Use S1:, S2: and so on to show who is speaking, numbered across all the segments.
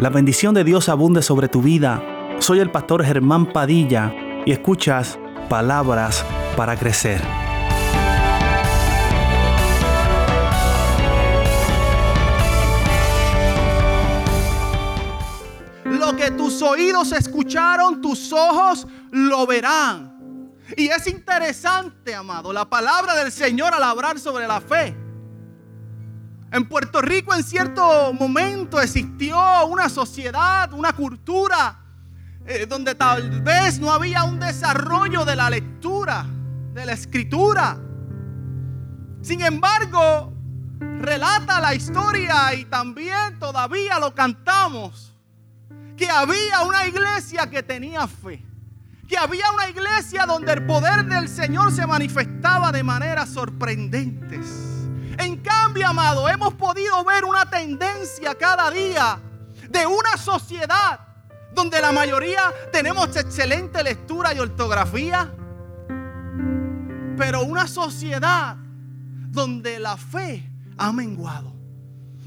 S1: La bendición de Dios abunde sobre tu vida. Soy el pastor Germán Padilla y escuchas palabras para crecer.
S2: Lo que tus oídos escucharon, tus ojos lo verán. Y es interesante, amado, la palabra del Señor al hablar sobre la fe. En Puerto Rico en cierto momento existió una sociedad, una cultura, eh, donde tal vez no había un desarrollo de la lectura, de la escritura. Sin embargo, relata la historia y también todavía lo cantamos, que había una iglesia que tenía fe, que había una iglesia donde el poder del Señor se manifestaba de maneras sorprendentes. En cambio, amado, hemos podido ver una tendencia cada día de una sociedad donde la mayoría tenemos excelente lectura y ortografía, pero una sociedad donde la fe ha menguado.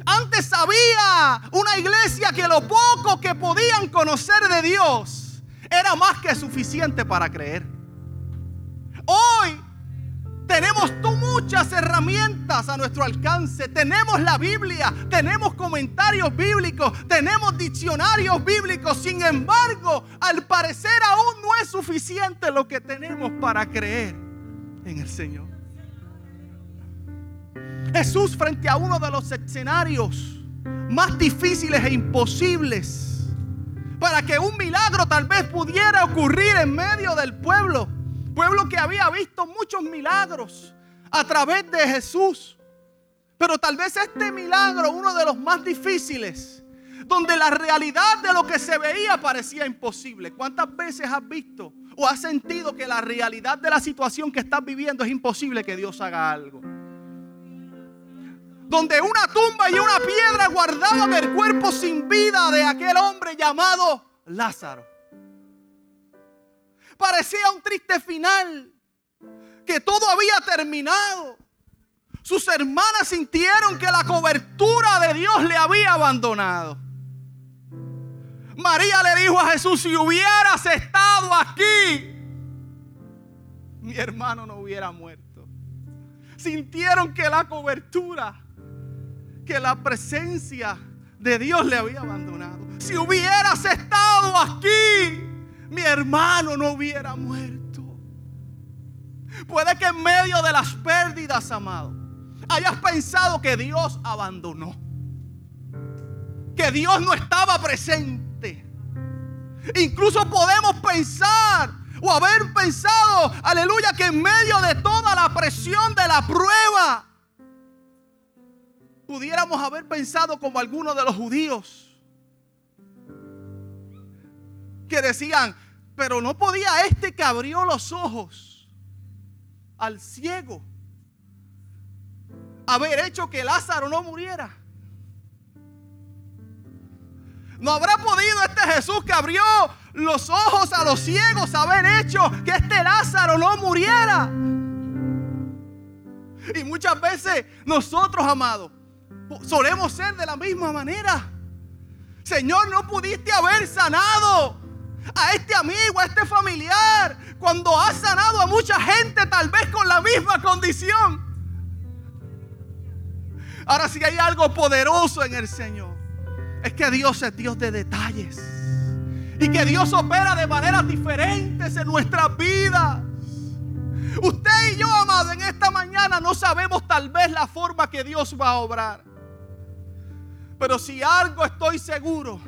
S2: Antes había una iglesia que lo poco que podían conocer de Dios era más que suficiente para creer. Tenemos muchas herramientas a nuestro alcance. Tenemos la Biblia, tenemos comentarios bíblicos, tenemos diccionarios bíblicos. Sin embargo, al parecer aún no es suficiente lo que tenemos para creer en el Señor. Jesús frente a uno de los escenarios más difíciles e imposibles para que un milagro tal vez pudiera ocurrir en medio del pueblo Pueblo que había visto muchos milagros a través de Jesús. Pero tal vez este milagro, uno de los más difíciles, donde la realidad de lo que se veía parecía imposible. ¿Cuántas veces has visto o has sentido que la realidad de la situación que estás viviendo es imposible que Dios haga algo? Donde una tumba y una piedra guardaban el cuerpo sin vida de aquel hombre llamado Lázaro. Parecía un triste final, que todo había terminado. Sus hermanas sintieron que la cobertura de Dios le había abandonado. María le dijo a Jesús, si hubieras estado aquí, mi hermano no hubiera muerto. Sintieron que la cobertura, que la presencia de Dios le había abandonado. Si hubieras estado aquí, mi hermano no hubiera muerto. Puede que en medio de las pérdidas, amado, hayas pensado que Dios abandonó. Que Dios no estaba presente. Incluso podemos pensar o haber pensado, aleluya, que en medio de toda la presión de la prueba, pudiéramos haber pensado como algunos de los judíos que decían, pero no podía este que abrió los ojos al ciego haber hecho que Lázaro no muriera. No habrá podido este Jesús que abrió los ojos a los ciegos haber hecho que este Lázaro no muriera. Y muchas veces nosotros, amados, solemos ser de la misma manera. Señor, no pudiste haber sanado a este amigo, a este familiar, cuando has sanado a mucha gente tal vez con la misma condición. Ahora si hay algo poderoso en el Señor, es que Dios es Dios de detalles. Y que Dios opera de maneras diferentes en nuestras vidas. Usted y yo, amado, en esta mañana no sabemos tal vez la forma que Dios va a obrar. Pero si algo estoy seguro,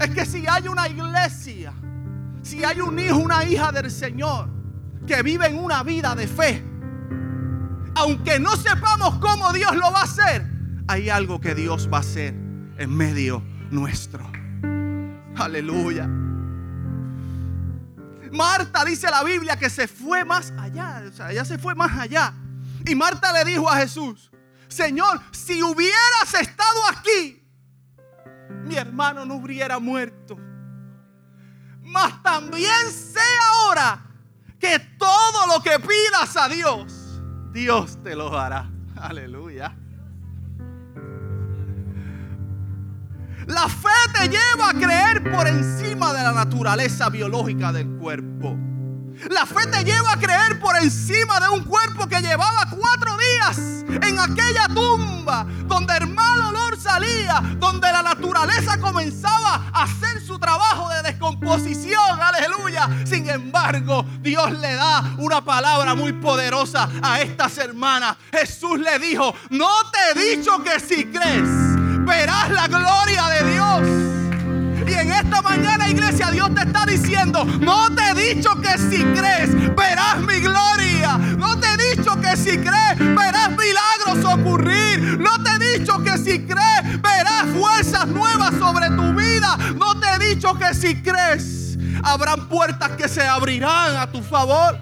S2: es que si hay una iglesia, si hay un hijo, una hija del Señor que vive en una vida de fe, aunque no sepamos cómo Dios lo va a hacer, hay algo que Dios va a hacer en medio nuestro. Aleluya. Marta dice la Biblia que se fue más allá, o sea, ella se fue más allá. Y Marta le dijo a Jesús, Señor, si hubieras estado aquí, mi hermano no hubiera muerto. Mas también sé ahora que todo lo que pidas a Dios, Dios te lo dará. Aleluya. La fe te lleva a creer por encima de la naturaleza biológica del cuerpo. La fe te lleva a creer por encima de un cuerpo que llevaba cuatro días en aquella tumba donde el mal olor salía, donde la naturaleza comenzaba a hacer su trabajo de descomposición. Aleluya. Sin embargo, Dios le da una palabra muy poderosa a estas hermanas. Jesús le dijo, no te he dicho que si crees, verás la gloria de Dios. Y en esta mañana, iglesia, Dios te está diciendo, no te he dicho que si crees, verás mi gloria. No te he dicho que si crees, verás milagros ocurrir. No te he dicho que si crees, verás fuerzas nuevas sobre tu vida. No te he dicho que si crees, habrán puertas que se abrirán a tu favor.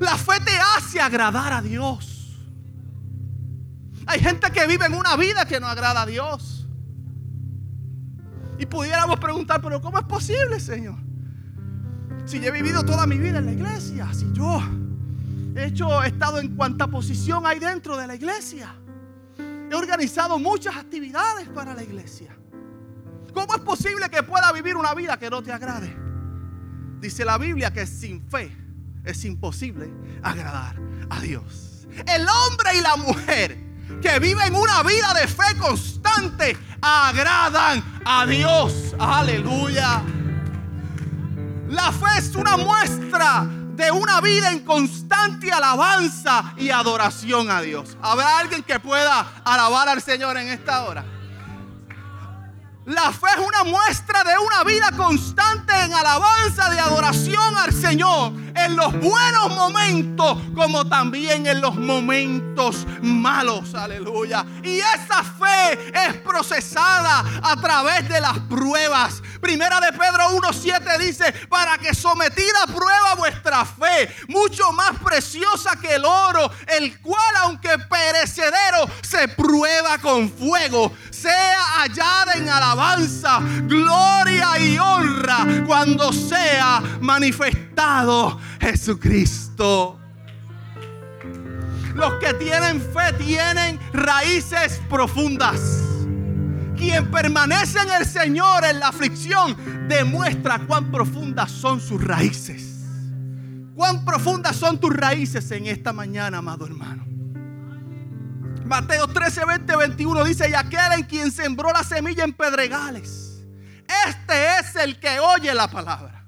S2: La fe te hace agradar a Dios. Hay gente que vive en una vida que no agrada a Dios. Y pudiéramos preguntar, pero ¿cómo es posible, Señor? Si yo he vivido toda mi vida en la iglesia, si yo he hecho, he estado en cuanta posición hay dentro de la iglesia. He organizado muchas actividades para la iglesia. ¿Cómo es posible que pueda vivir una vida que no te agrade? Dice la Biblia que sin fe es imposible agradar a Dios. El hombre y la mujer que viven una vida de fe constante agradan a Dios. Aleluya. La fe es una muestra de una vida en constante alabanza y adoración a Dios. ¿Habrá alguien que pueda alabar al Señor en esta hora? La fe es una muestra de una vida constante en alabanza de adoración al Señor en los buenos momentos como también en los momentos malos. Aleluya. Y esa fe es procesada a través de las pruebas. Primera de Pedro 1.7 dice, para que sometida a prueba vuestra fe, mucho más preciosa que el oro, el cual aunque perecedero se prueba con fuego, sea hallada en alabanza, gloria y honra cuando sea manifestado Jesucristo. Los que tienen fe tienen raíces profundas. Quien permanece en el Señor en la aflicción demuestra cuán profundas son sus raíces. Cuán profundas son tus raíces en esta mañana, amado hermano. Mateo 13, 20, 21 dice, y aquel en quien sembró la semilla en pedregales, este es el que oye la palabra.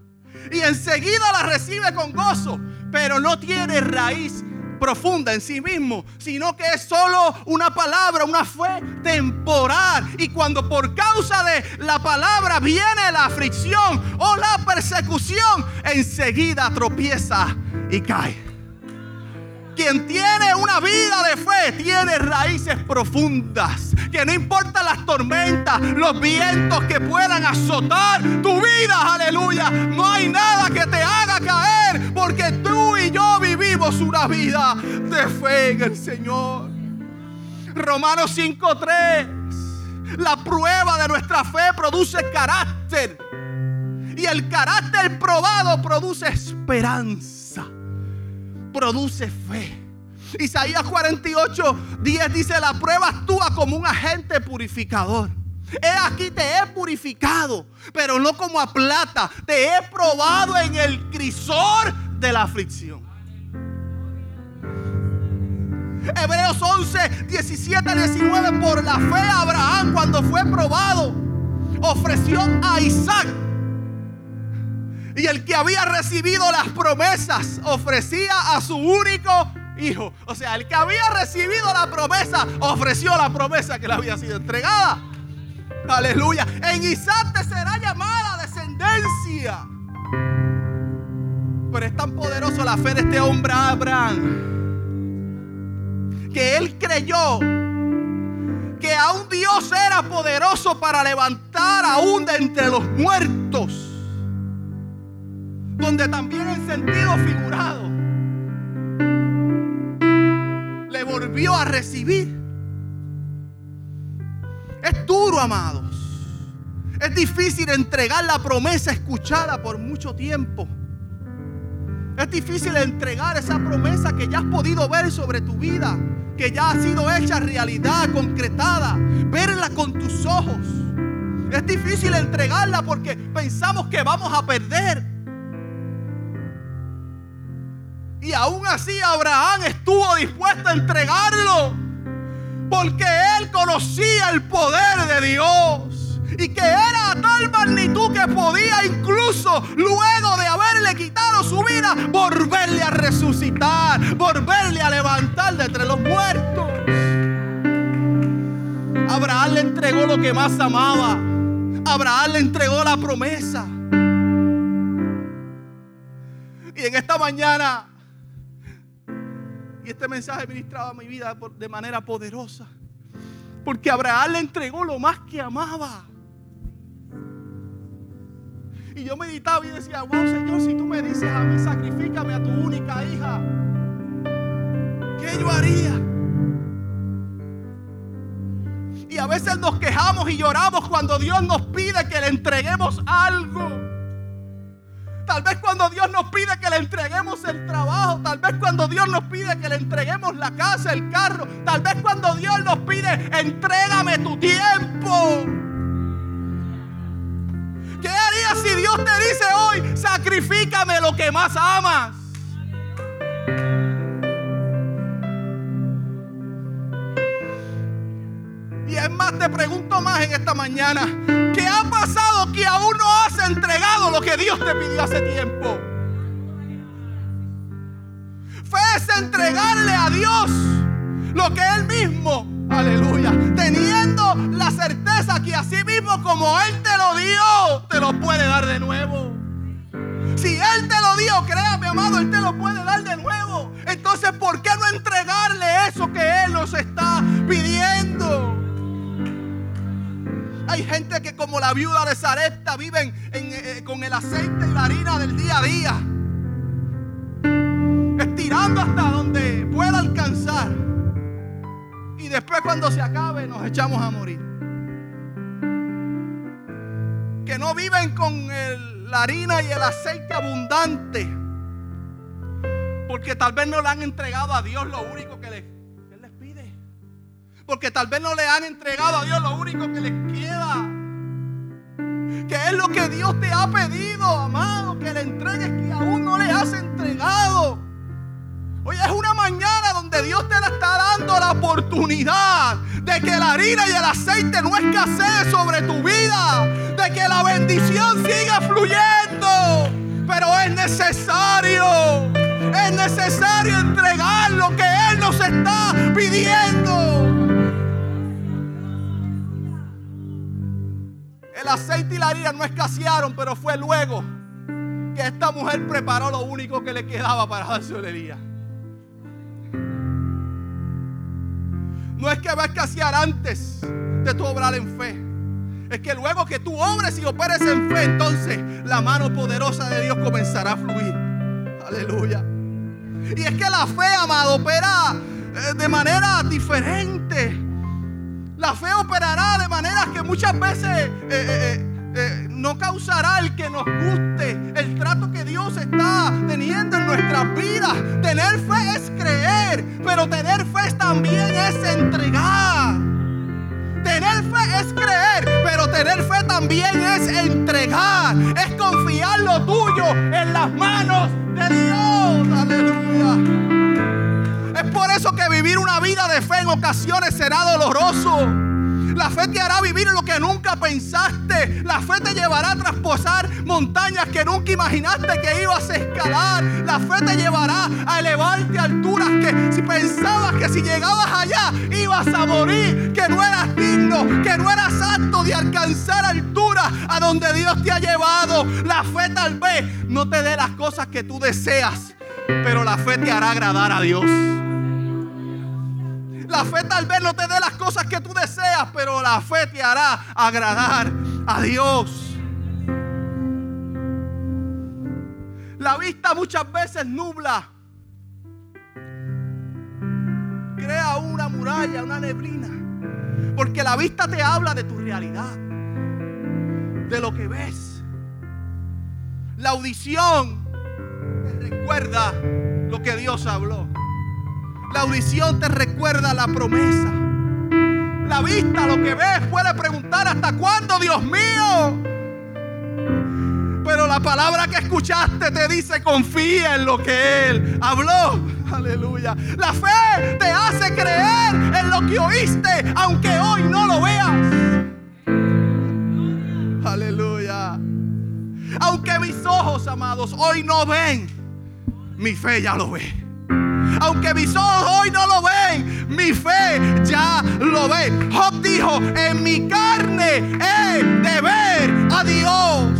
S2: Y enseguida la recibe con gozo, pero no tiene raíz profunda en sí mismo, sino que es solo una palabra, una fe temporal. Y cuando por causa de la palabra viene la aflicción o la persecución, enseguida tropieza y cae. Quien tiene una vida de fe tiene raíces profundas. Que no importa las tormentas, los vientos que puedan azotar tu vida, aleluya. No hay nada que te haga caer porque tú y yo vivimos una vida de fe en el Señor. Romanos 5:3. La prueba de nuestra fe produce carácter. Y el carácter probado produce esperanza produce fe. Isaías 48, 10 dice, la prueba actúa como un agente purificador. He aquí te he purificado, pero no como a plata. Te he probado en el crisor de la aflicción. Hebreos 11, 17, 19. Por la fe Abraham cuando fue probado ofreció a Isaac y el que había recibido las promesas ofrecía a su único hijo. O sea, el que había recibido la promesa ofreció la promesa que le había sido entregada. Aleluya. En Isaac te será llamada descendencia. Pero es tan poderoso la fe de este hombre Abraham que él creyó que aún Dios era poderoso para levantar aún de entre los muertos donde también en sentido figurado le volvió a recibir. Es duro, amados. Es difícil entregar la promesa escuchada por mucho tiempo. Es difícil entregar esa promesa que ya has podido ver sobre tu vida, que ya ha sido hecha realidad, concretada. Verla con tus difícil entregarla porque pensamos que vamos a perder. Y aún así Abraham estuvo dispuesto a entregarlo. Porque él conocía el poder de Dios. Y que era a tal magnitud que podía incluso luego de haberle quitado su vida, volverle a resucitar, volverle a levantar de entre los muertos. Abraham le entregó lo que más amaba. Abraham le entregó la promesa. Y en esta mañana, y este mensaje ministraba mi vida de manera poderosa, porque Abraham le entregó lo más que amaba. Y yo meditaba y decía, wow Señor, si tú me dices a mí, sacrifícame a tu única hija, ¿qué yo haría? Y a veces nos quejamos y lloramos cuando Dios nos pide que le entreguemos algo. Tal vez cuando Dios nos pide que le entreguemos el trabajo. Tal vez cuando Dios nos pide que le entreguemos la casa, el carro. Tal vez cuando Dios nos pide, entrégame tu tiempo. ¿Qué harías si Dios te dice hoy, sacrifícame lo que más amas? es más, te pregunto más en esta mañana. ¿Qué ha pasado que aún no has entregado lo que Dios te pidió hace tiempo? Fe es entregarle a Dios lo que Él mismo, aleluya, teniendo la certeza que así mismo como Él te lo dio, te lo puede dar de nuevo. Si Él te lo dio, créame, amado, Él te lo puede dar de nuevo. Entonces, ¿por qué no entregarle eso que Él nos está pidiendo? Hay gente que como la viuda de Zarepta viven eh, con el aceite y la harina del día a día. Estirando hasta donde pueda alcanzar. Y después cuando se acabe nos echamos a morir. Que no viven con la harina y el aceite abundante. Porque tal vez no le han entregado a Dios lo único que les porque tal vez no le han entregado a Dios lo único que les queda. Que es lo que Dios te ha pedido, amado, que le entregues que aún no le has entregado. Hoy es una mañana donde Dios te está dando la oportunidad de que la harina y el aceite no escasee sobre tu vida, de que la bendición siga fluyendo. Pero es necesario, es necesario entregar lo que Él nos está pidiendo. El aceite y la harina no escasearon, pero fue luego que esta mujer preparó lo único que le quedaba para dar su alegría. No es que va a escasear antes de tu obrar en fe. Es que luego que tú obres y operes en fe, entonces la mano poderosa de Dios comenzará a fluir. Aleluya. Y es que la fe, amado, opera eh, de manera diferente. La fe operará de manera que muchas veces eh, eh, eh, no causará el que nos guste el trato que Dios está teniendo en nuestras vidas. Tener fe es creer, pero tener fe también es entregar. Tener fe es creer, pero tener fe también es entregar. Es confiar lo tuyo en las manos vida de fe en ocasiones será doloroso. La fe te hará vivir lo que nunca pensaste. La fe te llevará a trasposar montañas que nunca imaginaste que ibas a escalar. La fe te llevará a elevarte a alturas que si pensabas que si llegabas allá ibas a morir, que no eras digno, que no eras apto de alcanzar alturas a donde Dios te ha llevado. La fe tal vez no te dé las cosas que tú deseas, pero la fe te hará agradar a Dios. La fe tal vez no te dé las cosas que tú deseas, pero la fe te hará agradar a Dios. La vista muchas veces nubla. Crea una muralla, una neblina. Porque la vista te habla de tu realidad. De lo que ves. La audición te recuerda lo que Dios habló. La audición te recuerda la promesa. La vista, lo que ves, puede preguntar ¿hasta cuándo, Dios mío? Pero la palabra que escuchaste te dice, confía en lo que Él habló. Aleluya. La fe te hace creer en lo que oíste, aunque hoy no lo veas. Aleluya. Aunque mis ojos, amados, hoy no ven, mi fe ya lo ve. Aunque mis ojos hoy no lo ven, mi fe ya lo ve. Job dijo, en mi carne he de ver a Dios,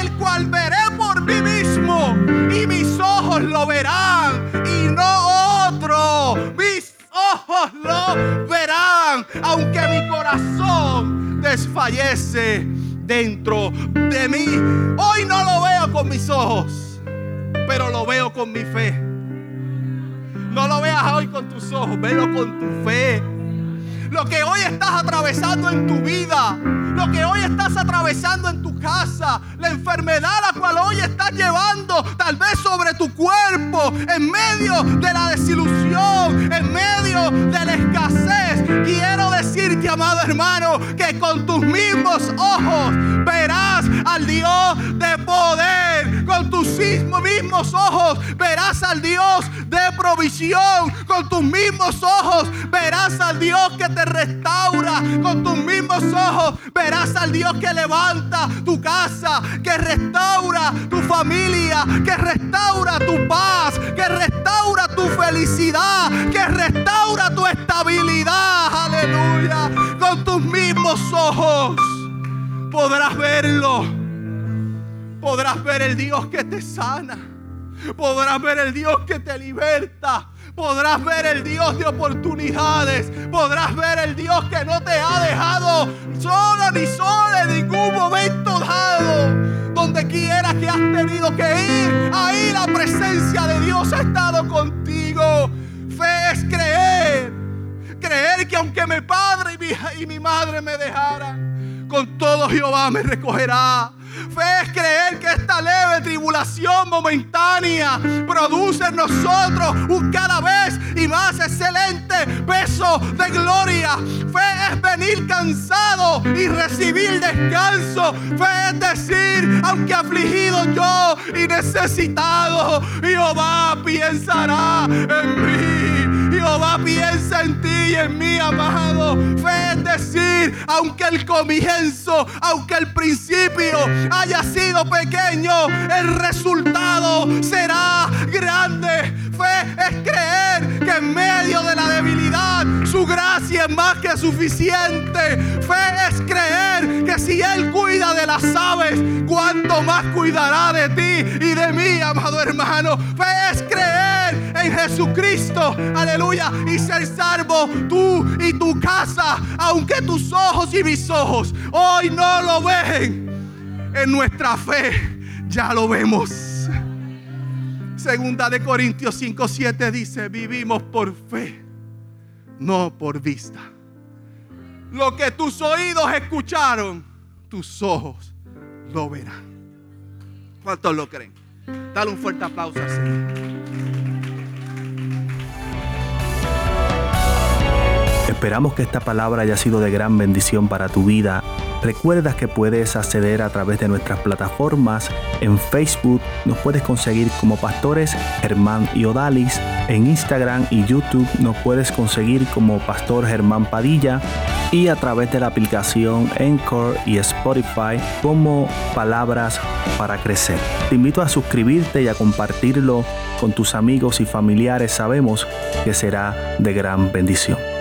S2: el cual veré por mí mismo y mis ojos lo verán y no otro. Mis ojos lo verán, aunque mi corazón desfallece dentro de mí. Hoy no lo veo con mis ojos, pero lo veo con mi fe. No lo veas hoy con tus ojos, velo con tu fe. Lo que hoy estás atravesando en tu vida, lo que hoy estás atravesando en tu casa, la enfermedad a la cual hoy estás llevando, tal vez sobre tu cuerpo, en medio de la desilusión, en medio de la escasez. Quiero decirte, amado hermano, que con tus mismos ojos verás al Dios de poder. Con tus mismos ojos verás al Dios de provisión. Con tus mismos ojos verás al Dios que te restaura. Con tus mismos ojos verás al Dios que levanta tu casa, que restaura tu familia, que restaura tu paz, que restaura tu felicidad, que restaura tu estabilidad. Aleluya. Con tus mismos ojos podrás verlo. Podrás ver el Dios que te sana. Podrás ver el Dios que te liberta. Podrás ver el Dios de oportunidades. Podrás ver el Dios que no te ha dejado solo ni solo en ningún momento dado. Donde quiera que has tenido que ir, ahí la presencia de Dios ha estado contigo. Fe es creer. Creer que aunque mi padre y mi, y mi madre me dejaran, con todo Jehová me recogerá. Fe es creer que esta leve tribulación momentánea produce en nosotros un cada vez y más excelente peso de gloria. Fe es venir cansado y recibir descanso. Fe es decir, aunque afligido yo y necesitado, Jehová pensará en mí. Jehová piensa en ti y en mí, amado. Fe es decir, aunque el comienzo, aunque el principio haya sido pequeño, el resultado será grande. Fe es creer que en medio de la debilidad su gracia es más que suficiente. Fe es creer que si Él cuida de las aves, cuánto más cuidará de ti y de mí, amado hermano. Fe es creer Jesucristo, aleluya, y ser salvo tú y tu casa, aunque tus ojos y mis ojos hoy no lo ven en nuestra fe ya lo vemos. Segunda de Corintios 5:7 dice, vivimos por fe, no por vista. Lo que tus oídos escucharon, tus ojos lo verán. ¿Cuántos lo creen? Dale un fuerte aplauso así.
S1: Esperamos que esta palabra haya sido de gran bendición para tu vida Recuerda que puedes acceder a través de nuestras plataformas. En Facebook nos puedes conseguir como pastores Germán y Odalis. En Instagram y YouTube nos puedes conseguir como Pastor Germán Padilla. Y a través de la aplicación Encore y Spotify como Palabras para Crecer. Te invito a suscribirte y a compartirlo con tus amigos y familiares. Sabemos que será de gran bendición.